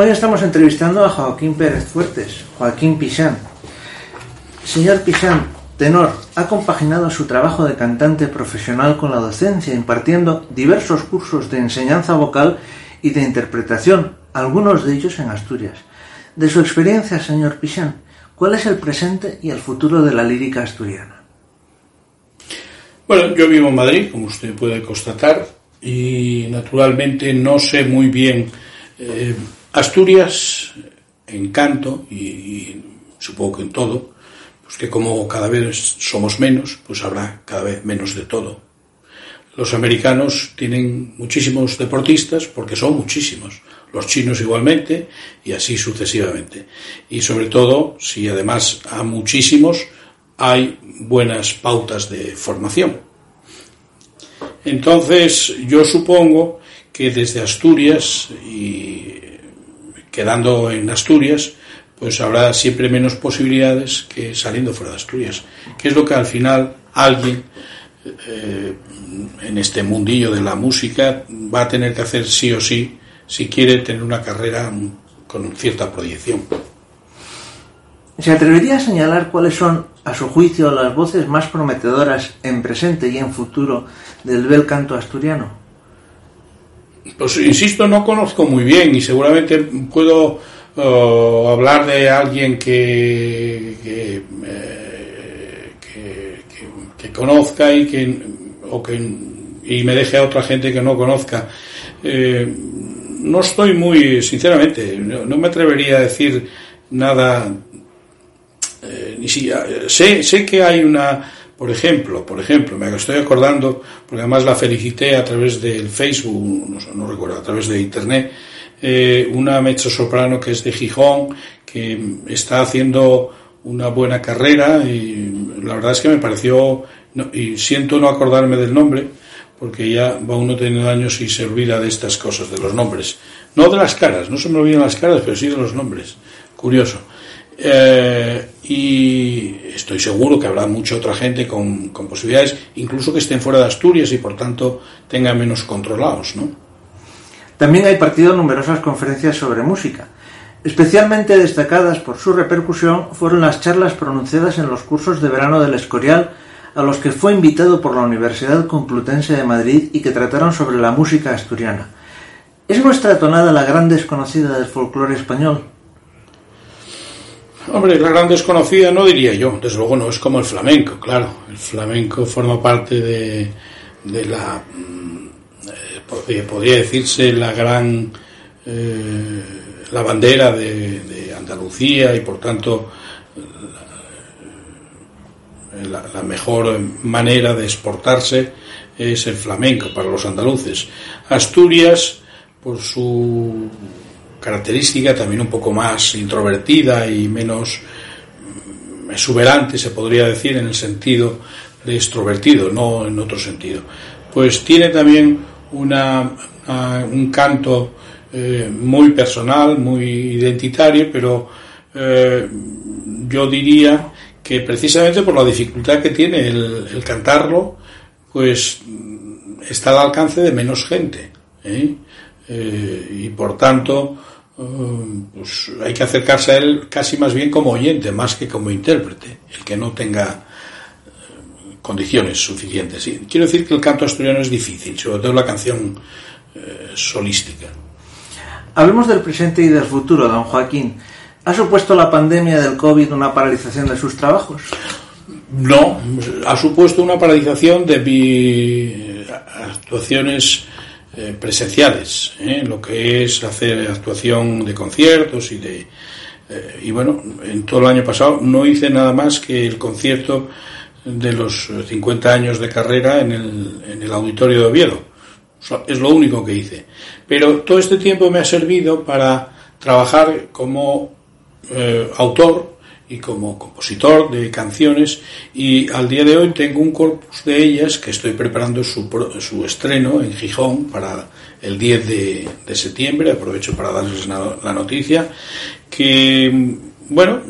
Speaker 2: Hoy estamos entrevistando a Joaquín Pérez Fuertes, Joaquín Pisán. Señor Pisán, tenor, ha compaginado su trabajo de cantante profesional con la docencia, impartiendo diversos cursos de enseñanza vocal y de interpretación, algunos de ellos en Asturias. De su experiencia, señor Pichán, ¿cuál es el presente y el futuro de la lírica asturiana?
Speaker 3: Bueno, yo vivo en Madrid, como usted puede constatar, y naturalmente no sé muy bien eh, Asturias en canto y, supongo que en todo, pues que como cada vez somos menos, pues habrá cada vez menos de todo. Los americanos tienen muchísimos deportistas porque son muchísimos, los chinos igualmente y así sucesivamente. Y sobre todo, si además a muchísimos, hay buenas pautas de formación. Entonces, yo supongo que desde Asturias y quedando en Asturias, pues habrá siempre menos posibilidades que saliendo fuera de Asturias, que es lo que al final alguien eh, en este mundillo de la música va a tener que hacer sí o sí si quiere tener una carrera con cierta proyección.
Speaker 2: ¿Se atrevería a señalar cuáles son, a su juicio, las voces más prometedoras en presente y en futuro del bel canto asturiano?
Speaker 3: Pues insisto, no conozco muy bien y seguramente puedo uh, hablar de alguien que, eh, que, que, conozca y que, o que y me deje a otra gente que no conozca. Eh, no estoy muy, sinceramente, no, me atrevería a decir nada. Eh, ni si, sé, sé que hay una por ejemplo, por ejemplo, me estoy acordando, porque además la felicité a través del Facebook, no, recuerdo, a través de Internet, eh, una mezzo soprano que es de Gijón, que está haciendo una buena carrera y la verdad es que me pareció, y siento no acordarme del nombre, porque ya va uno teniendo años y se olvida de estas cosas, de los nombres. No de las caras, no se me olvidan las caras, pero sí de los nombres. Curioso. Eh, y estoy seguro que habrá mucha otra gente con, posibilidades, incluso que estén fuera de Asturias y por tanto tengan menos controlados, ¿no?
Speaker 2: También hay partido numerosas conferencias sobre música. Especialmente destacadas por su repercusión fueron las charlas pronunciadas en los cursos de verano del Escorial, a los que fue invitado por la Universidad Complutense de Madrid y que trataron sobre la música asturiana. ¿Es nuestra tonada la gran desconocida del folclore español?
Speaker 3: Hombre, la gran desconocida no diría yo, desde luego no es como el flamenco, claro. El flamenco forma parte de, de la, mm, eh, podría decirse, la gran, eh, la bandera de, Andalucía y por tanto la, la, mejor manera de exportarse es el flamenco para los andaluces. Asturias, por su característica también un poco más introvertida y menos mm, exuberante, se podría decir, en el sentido de extrovertido, no en otro sentido. Pues tiene también una, un canto eh, muy personal, muy identitario, pero eh, yo diría que precisamente por la dificultad que tiene el, cantarlo, pues mm, está al alcance de menos gente. ¿eh? y por tanto, pues hay que acercarse a él casi más bien como oyente, más que como intérprete, el que no tenga eh, condiciones suficientes. Quiero decir que el canto asturiano es difícil, sobre todo la canción eh, solística.
Speaker 2: Hablemos del presente y del futuro, don Joaquín. ¿Ha supuesto la pandemia del COVID una paralización de sus trabajos?
Speaker 3: No, ha supuesto una paralización de mis actuaciones eh, presenciales, ¿eh? lo que es hacer actuación de conciertos y de... Eh, y bueno, en todo el año pasado no hice nada más que el concierto de los 50 años de carrera en el, en el auditorio de Oviedo. es lo único que hice. Pero todo este tiempo me ha servido para trabajar como autor y como compositor de canciones y al día de hoy tengo un corpus de ellas que estoy preparando su, su estreno en Gijón para el 10 de, septiembre, aprovecho para darles la noticia, que bueno,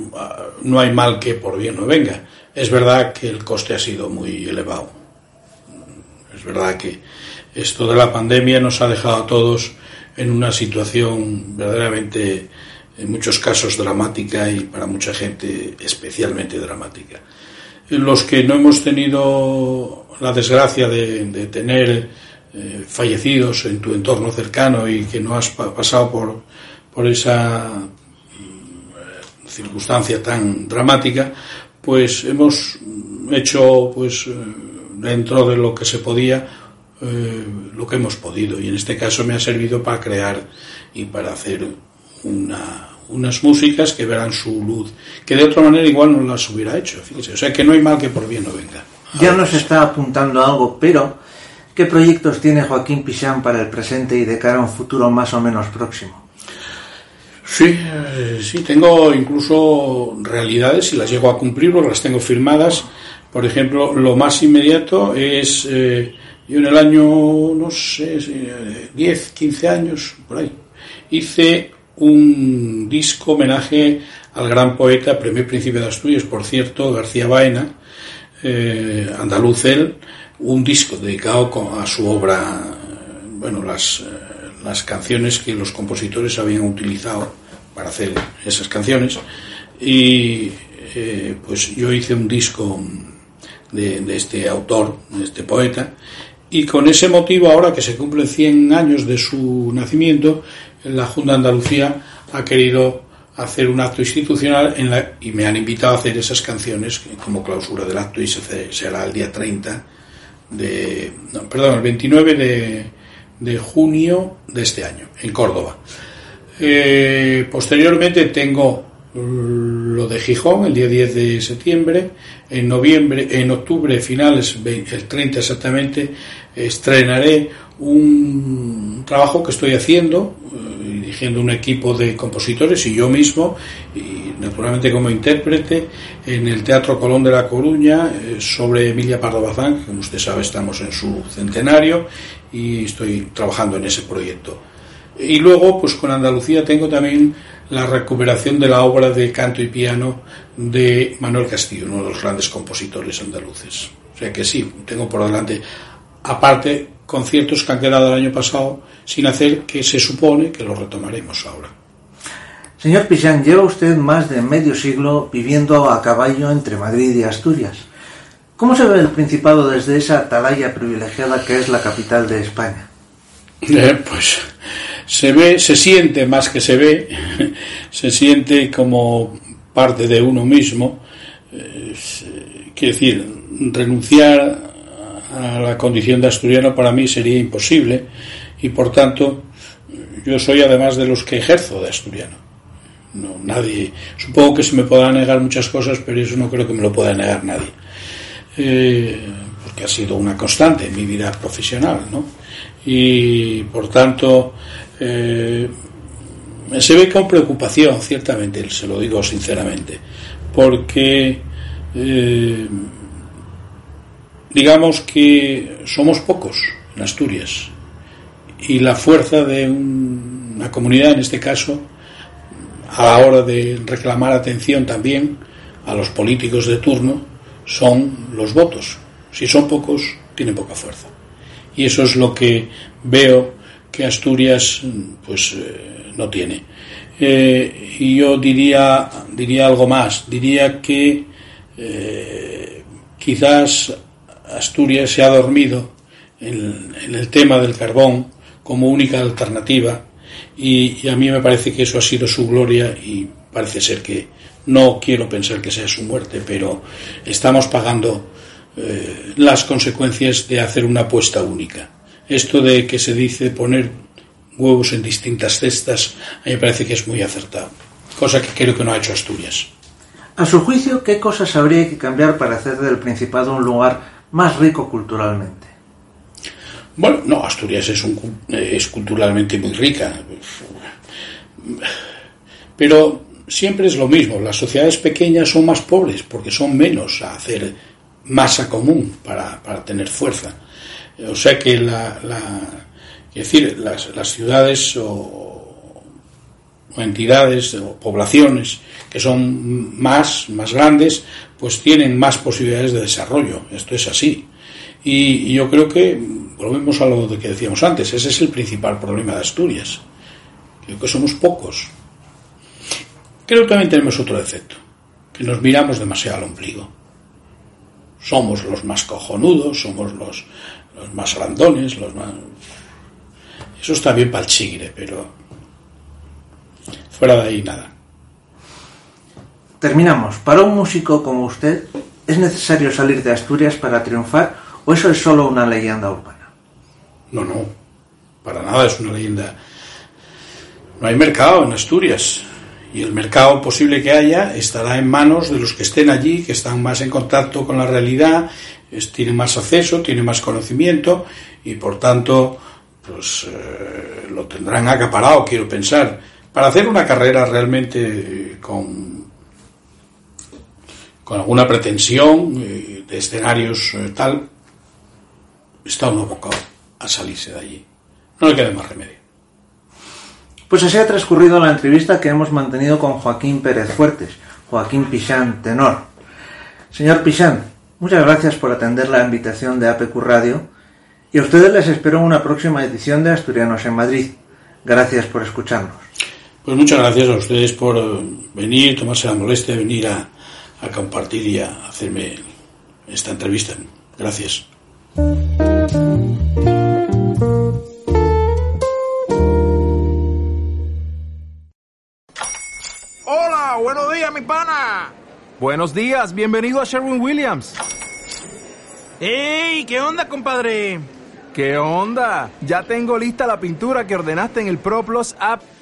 Speaker 3: no hay mal que por bien no venga. Es verdad que el coste ha sido muy elevado. Es verdad que esto de la pandemia nos ha dejado a todos en una situación verdaderamente en muchos casos dramática y para mucha gente especialmente dramática. Los que no hemos tenido la desgracia de, tener eh, fallecidos en tu entorno cercano y que no has pasado por, por esa circunstancia tan dramática, pues hemos hecho, pues, eh, dentro de lo que se podía, eh, lo que hemos podido. Y en este caso me ha servido para crear y para hacer una, unas músicas que verán su luz, que de otra manera igual no las hubiera hecho. O sea que no hay mal que por bien no venga.
Speaker 2: Ya nos está apuntando algo, pero ¿qué proyectos tiene Joaquín Pichán para el presente y de cara a un futuro más o menos próximo?
Speaker 3: Sí, eh, sí, tengo incluso realidades y las llego a cumplir porque las tengo firmadas. Por ejemplo, lo más inmediato es, eh, yo en el año, no sé, 10, 15 años, por ahí, hice un disco homenaje al gran poeta, primer príncipe de Asturias, por cierto, García Baena, eh, andaluz él, un disco dedicado a su obra, bueno, las, eh, las canciones que los compositores habían utilizado para hacer esas canciones. Y eh, pues yo hice un disco de, de, este autor, de este poeta, y con ese motivo, ahora que se cumplen 100 años de su nacimiento, la Junta de Andalucía ha querido hacer un acto institucional en la, y me han invitado a hacer esas canciones como clausura del acto y se será el día 30 de, perdón, el 29 de, de, junio de este año, en Córdoba. Eh, posteriormente tengo lo de Gijón, el día 10 de septiembre, en noviembre, en octubre, finales, el 30 exactamente, estrenaré un trabajo que estoy haciendo, eh, dirigiendo un equipo de compositores y yo mismo, y naturalmente como intérprete, en el Teatro Colón de La Coruña, eh, sobre Emilia Pardo Bazán, que como usted sabe estamos en su centenario y estoy trabajando en ese proyecto. Y luego, pues con Andalucía tengo también la recuperación de la obra de canto y piano de Manuel Castillo, uno de los grandes compositores andaluces. O sea que sí, tengo por delante, aparte, conciertos que han quedado el año pasado sin hacer, que se supone que los retomaremos ahora.
Speaker 2: Señor Pichán, lleva usted más de medio siglo viviendo a caballo entre Madrid y Asturias. ¿Cómo se ve el Principado desde esa atalaya privilegiada que es la capital de España?
Speaker 3: Eh, pues se ve, se siente más que se ve, se siente como parte de uno mismo. Eh, quiere decir, renunciar a la condición de asturiano para mí sería imposible y por tanto yo soy además de los que ejerzo de asturiano. No, nadie, supongo que se me podrán negar muchas cosas, pero eso no creo que me lo pueda negar nadie. Eh, porque ha sido una constante en mi vida profesional, ¿no? Y por tanto, eh, se ve con preocupación, ciertamente, se lo digo sinceramente, porque eh, digamos que somos pocos en Asturias y la fuerza de una comunidad, en este caso, a la hora de reclamar atención también a los políticos de turno, son los votos. Si son pocos, tienen poca fuerza. Y eso es lo que veo que Asturias pues eh, no tiene. Eh, y yo diría, diría algo más, diría que eh, quizás Asturias se ha dormido en, el tema del carbón como única alternativa y, y, a mí me parece que eso ha sido su gloria y parece ser que no quiero pensar que sea su muerte, pero estamos pagando eh, las consecuencias de hacer una apuesta única. Esto de que se dice poner huevos en distintas cestas, a mí me parece que es muy acertado, cosa que creo que no ha hecho Asturias.
Speaker 2: A su juicio, ¿qué cosas habría que cambiar para hacer del Principado un lugar más rico culturalmente?
Speaker 3: Bueno, no, Asturias es, un, es culturalmente muy rica, pero siempre es lo mismo, las sociedades pequeñas son más pobres porque son menos a hacer masa común para, para tener fuerza. O sea que la, la es decir, las, las ciudades o, entidades o poblaciones que son más, más grandes, pues tienen más posibilidades de desarrollo. Esto es así. Y, yo creo que, volvemos a lo que decíamos antes, ese es el principal problema de Asturias. Creo que somos pocos. Creo que también tenemos otro defecto, que nos miramos demasiado al ombligo. Somos los más cojonudos, somos los, los más grandones, los más... Eso está bien para el chigre, pero fuera de ahí nada.
Speaker 2: terminamos. Para un músico como usted, ¿es necesario salir de Asturias para triunfar o eso es solo una leyenda urbana?
Speaker 3: No, no, para nada es una leyenda. No hay mercado en Asturias y el mercado posible que haya estará en manos de los que estén allí, que están más en contacto con la realidad, tienen más acceso, tienen más conocimiento y por tanto pues eh, lo tendrán acaparado, quiero pensar, para hacer una carrera realmente con, con alguna pretensión eh, de escenarios eh, tal, está uno abocado a salirse de allí. No le queda más remedio.
Speaker 2: Pues así ha transcurrido la entrevista que hemos mantenido con Joaquín Pérez Fuertes, Joaquín Pichán, tenor. Señor Pichán, muchas gracias por atender la invitación de APQ Radio y a ustedes les espero en una próxima edición de Asturianos en Madrid. Gracias por escucharnos.
Speaker 3: Pues muchas gracias a ustedes por eh, venir, tomarse la molestia de venir a, a compartir y a hacerme esta entrevista. Gracias.
Speaker 5: Hola, buenos días, mi pana.
Speaker 6: Buenos días, bienvenido a Sherwin Williams.
Speaker 5: ¡Ey! ¿Qué onda, compadre?
Speaker 6: ¿Qué onda? Ya tengo lista la pintura que ordenaste en el ProPlus app.